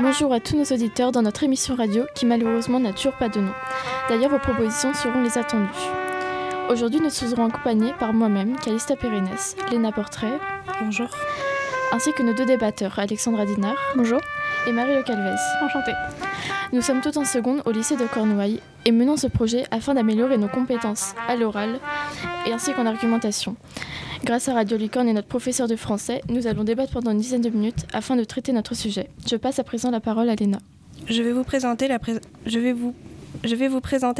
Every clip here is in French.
Bonjour à tous nos auditeurs dans notre émission radio qui malheureusement n'a toujours pas de nom. D'ailleurs, vos propositions seront les attendues. Aujourd'hui, nous serons accompagnés par moi-même, Calista Pérennes, Léna Portrait. Bonjour. Ainsi que nos deux débatteurs, Alexandra Dinard. Bonjour. Et Marie Le Calvez. Enchantée. Nous sommes toutes en seconde au lycée de Cornouailles et menons ce projet afin d'améliorer nos compétences à l'oral et ainsi qu'en argumentation. Grâce à Radio Licorne et notre professeur de français, nous allons débattre pendant une dizaine de minutes afin de traiter notre sujet. Je passe à présent la parole à Léna. Je vais vous présenter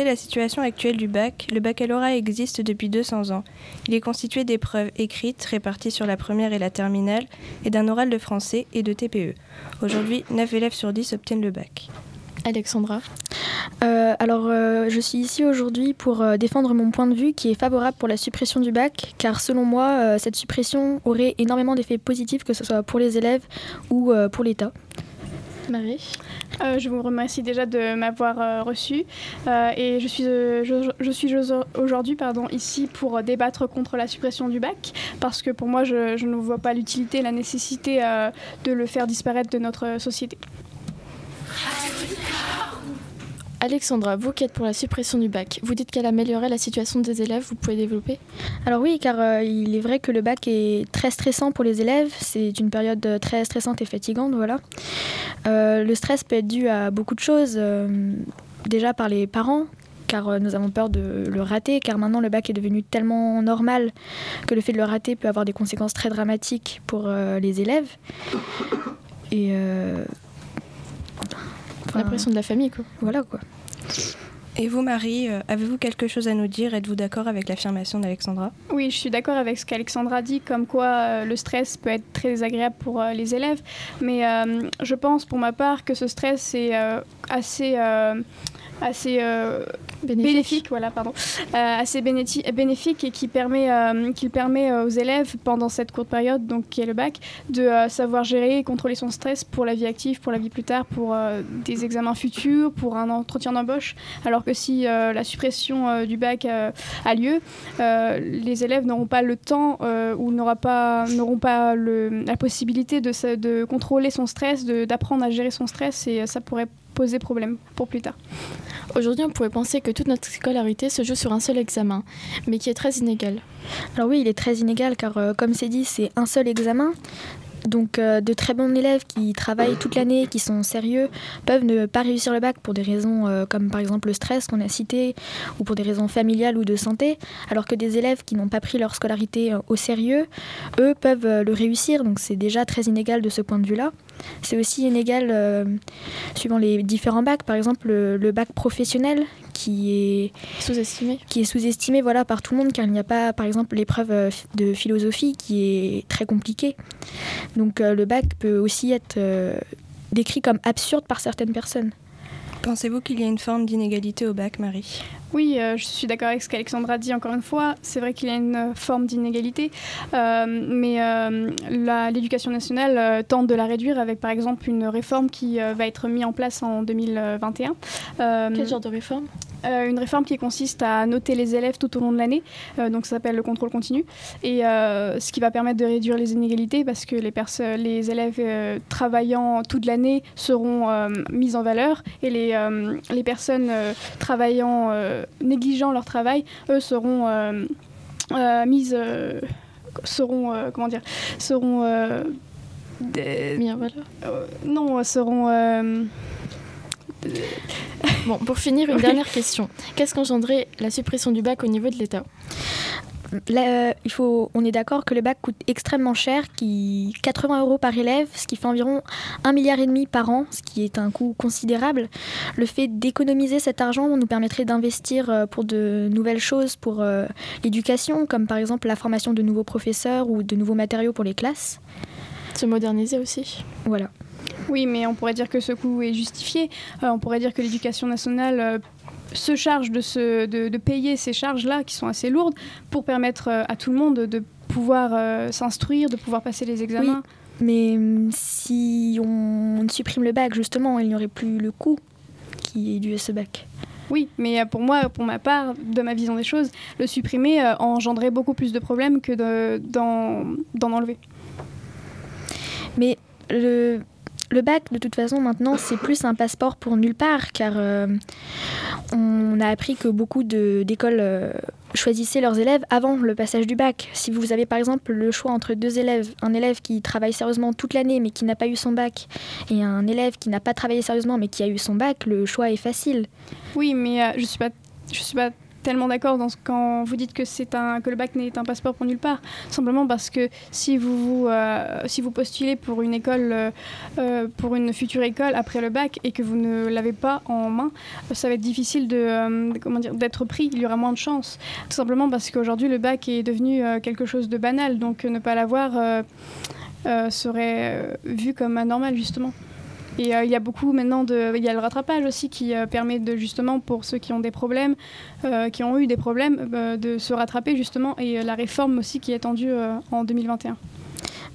la, situation actuelle du bac. Le baccalauréat existe depuis 200 ans. Il est constitué d'épreuves écrites réparties sur la première et la terminale et d'un oral de français et de TPE. Aujourd'hui, 9 élèves sur 10 obtiennent le bac. Alexandra euh, Alors, euh, je suis ici aujourd'hui pour euh, défendre mon point de vue qui est favorable pour la suppression du bac, car selon moi, cette suppression aurait énormément d'effets positifs, que ce soit pour les élèves ou pour l'État. Marie Je vous remercie déjà de m'avoir reçu et je suis, je, suis aujourd'hui ici pour débattre contre la suppression du bac parce que pour moi je, je ne vois pas l'utilité, la nécessité de le faire disparaître de notre société. Alexandra, vous qui êtes pour la suppression du bac, vous dites qu'elle améliorerait la situation des élèves, vous pouvez développer Alors oui, car euh, il est vrai que le bac est très stressant pour les élèves, c'est une période euh, très stressante et fatigante, voilà. Euh, le stress peut être dû à beaucoup de choses, déjà par les parents, car nous avons peur de le rater, car maintenant le bac est devenu tellement normal que le fait de le rater peut avoir des conséquences très dramatiques pour les élèves. Et la pression de la famille, quoi. Voilà, quoi. Et vous, Marie, euh, avez-vous quelque chose à nous dire? Êtes-vous d'accord avec l'affirmation d'Alexandra? Oui, je suis d'accord avec ce qu'Alexandra dit, comme quoi euh, le stress peut être très désagréable pour euh, les élèves. Mais je pense, pour ma part, que ce stress est assez assez euh, bénéfique. voilà, pardon, euh, assez bénéfique et qui permet, euh, permet aux élèves pendant cette courte période, donc qui est le bac, de savoir gérer et contrôler son stress pour la vie active, pour la vie plus tard, pour des examens futurs, pour un entretien d'embauche. Alors que si la suppression du bac a lieu, les élèves n'auront pas le temps ou n'auront pas, pas la possibilité de contrôler son stress, d'apprendre à gérer son stress et ça pourrait poser problème pour plus tard. Aujourd'hui, on pourrait penser que toute notre scolarité se joue sur un seul examen, mais qui est très inégal. Alors oui, il est très inégal car, euh, comme c'est dit, c'est un seul examen. Donc euh, de très bons élèves qui travaillent toute l'année, qui sont sérieux, peuvent ne pas réussir le bac pour des raisons euh, comme par exemple le stress qu'on a cité, ou pour des raisons familiales ou de santé, alors que des élèves qui n'ont pas pris leur scolarité au sérieux, eux peuvent le réussir. Donc c'est déjà très inégal de ce point de vue-là. C'est aussi inégal euh, suivant les différents bacs. Par exemple, le, bac professionnel qui est sous-estimé. Qui est sous-estimé voilà, par tout le monde car il n'y a pas, par exemple, l'épreuve euh, de philosophie qui est très compliquée. Donc euh, le bac peut aussi être décrit comme absurde par certaines personnes. Pensez-vous qu'il y a une forme d'inégalité au bac, Marie? Oui, euh, je suis d'accord avec ce qu'Alexandra dit encore une fois. C'est vrai qu'il y a une euh, forme d'inégalité, euh, mais l'éducation nationale tente de la réduire avec par exemple une réforme qui va être mise en place en 2021. Quel genre de réforme? Euh, une réforme qui consiste à noter les élèves tout au long de l'année, euh, donc ça s'appelle le contrôle continu, et euh, ce qui va permettre de réduire les inégalités parce que les, les élèves travaillant toute l'année seront mis en valeur et les, les personnes travaillant, négligeant leur travail, eux seront mises, seront, comment dire, seront... mis en valeur. Non, seront Bon, pour finir, une dernière question. Qu'est-ce qu'engendrait la suppression du bac au niveau de l'État? Il faut, on est d'accord que le bac coûte extrêmement cher, qui 80 euros par élève, ce qui fait environ 1 milliard et demi par an, ce qui est un coût considérable. Le fait d'économiser cet argent nous permettrait d'investir euh, pour de nouvelles choses pour euh, l'éducation, comme par exemple la formation de nouveaux professeurs ou de nouveaux matériaux pour les classes. Se moderniser aussi. Voilà. Oui, mais on pourrait dire que ce coût est justifié. Euh, on pourrait dire que l'éducation nationale euh, se charge de, de, payer ces charges-là, qui sont assez lourdes, pour permettre euh, à tout le monde de pouvoir s'instruire, de pouvoir passer les examens. Oui, mais hum, si on supprime le bac, justement, il n'y aurait plus le coût qui est dû à ce bac. Oui, mais pour moi, pour ma part, de ma vision des choses, le supprimer engendrait beaucoup plus de problèmes que d'en enlever. Mais le, le bac, de toute façon, maintenant, c'est plus un passeport pour nulle part, car euh, on a appris que beaucoup d'écoles euh, choisissaient leurs élèves avant le passage du bac. Si vous avez par exemple le choix entre deux élèves, un élève qui travaille sérieusement toute l'année mais qui n'a pas eu son bac, et un élève qui n'a pas travaillé sérieusement mais qui a eu son bac, le choix est facile. Oui, mais euh, je suis pas, je suis pas tellement d'accord quand vous dites que c'est un que le bac n'est un passeport pour nulle part. Simplement parce que si vous euh, si vous postulez pour une école euh, euh, pour une future école après le bac et que vous ne l'avez pas en main, ça va être difficile de, dire d'être pris. Il y aura moins de chances. Tout simplement parce qu'aujourd'hui le bac est devenu quelque chose de banal. Donc ne pas l'avoir serait vu comme anormal justement. Et euh, il y a beaucoup maintenant de. Il y a le rattrapage aussi qui euh, permet de justement pour ceux qui ont des problèmes, euh, qui ont eu des problèmes, de se rattraper justement. Et la réforme aussi qui est attendue en 2021.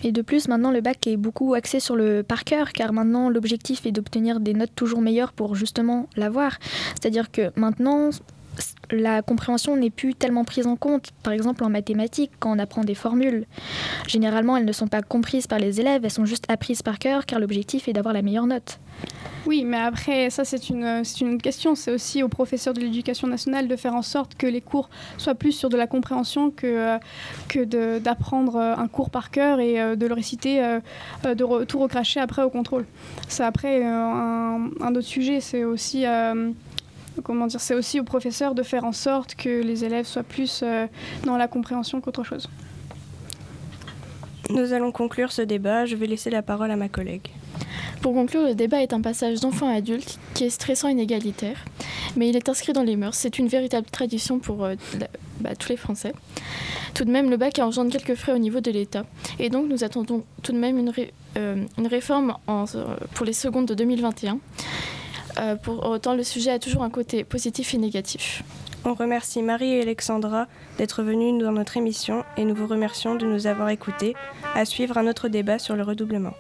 Et de plus, maintenant, le bac est beaucoup axé sur le par cœur, car maintenant, l'objectif est d'obtenir des notes toujours meilleures pour justement l'avoir. C'est-à-dire que maintenant, la compréhension n'est plus tellement prise en compte. Par exemple, en mathématiques, quand on apprend des formules, généralement, elles ne sont pas comprises par les élèves, elles sont juste apprises par cœur, car l'objectif est d'avoir la meilleure note. Oui, mais après, ça, c'est une, une question. C'est aussi aux professeurs de l'éducation nationale de faire en sorte que les cours soient plus sur de la compréhension que, euh, que d'apprendre euh, un cours par cœur et euh, de le réciter, de tout recracher après au contrôle. C'est après un, un, autre sujet. C'est aussi comment dire, c'est aussi aux professeurs de faire en sorte que les élèves soient plus euh, dans la compréhension qu'autre chose. Nous allons conclure ce débat. Je vais laisser la parole à ma collègue. Pour conclure, le débat est un passage d'enfant à adulte qui est stressant et inégalitaire, mais il est inscrit dans les mœurs. C'est une véritable tradition pour euh, bah, tous les Français. Tout de même, le bac engendre quelques frais au niveau de l'État, et donc nous attendons tout de même une, euh, une réforme en, pour les secondes de 2021. Euh, pour autant, le sujet a toujours un côté positif et négatif. On remercie Marie et Alexandra d'être venues dans notre émission et nous vous remercions de nous avoir écoutés. À suivre un autre débat sur le redoublement.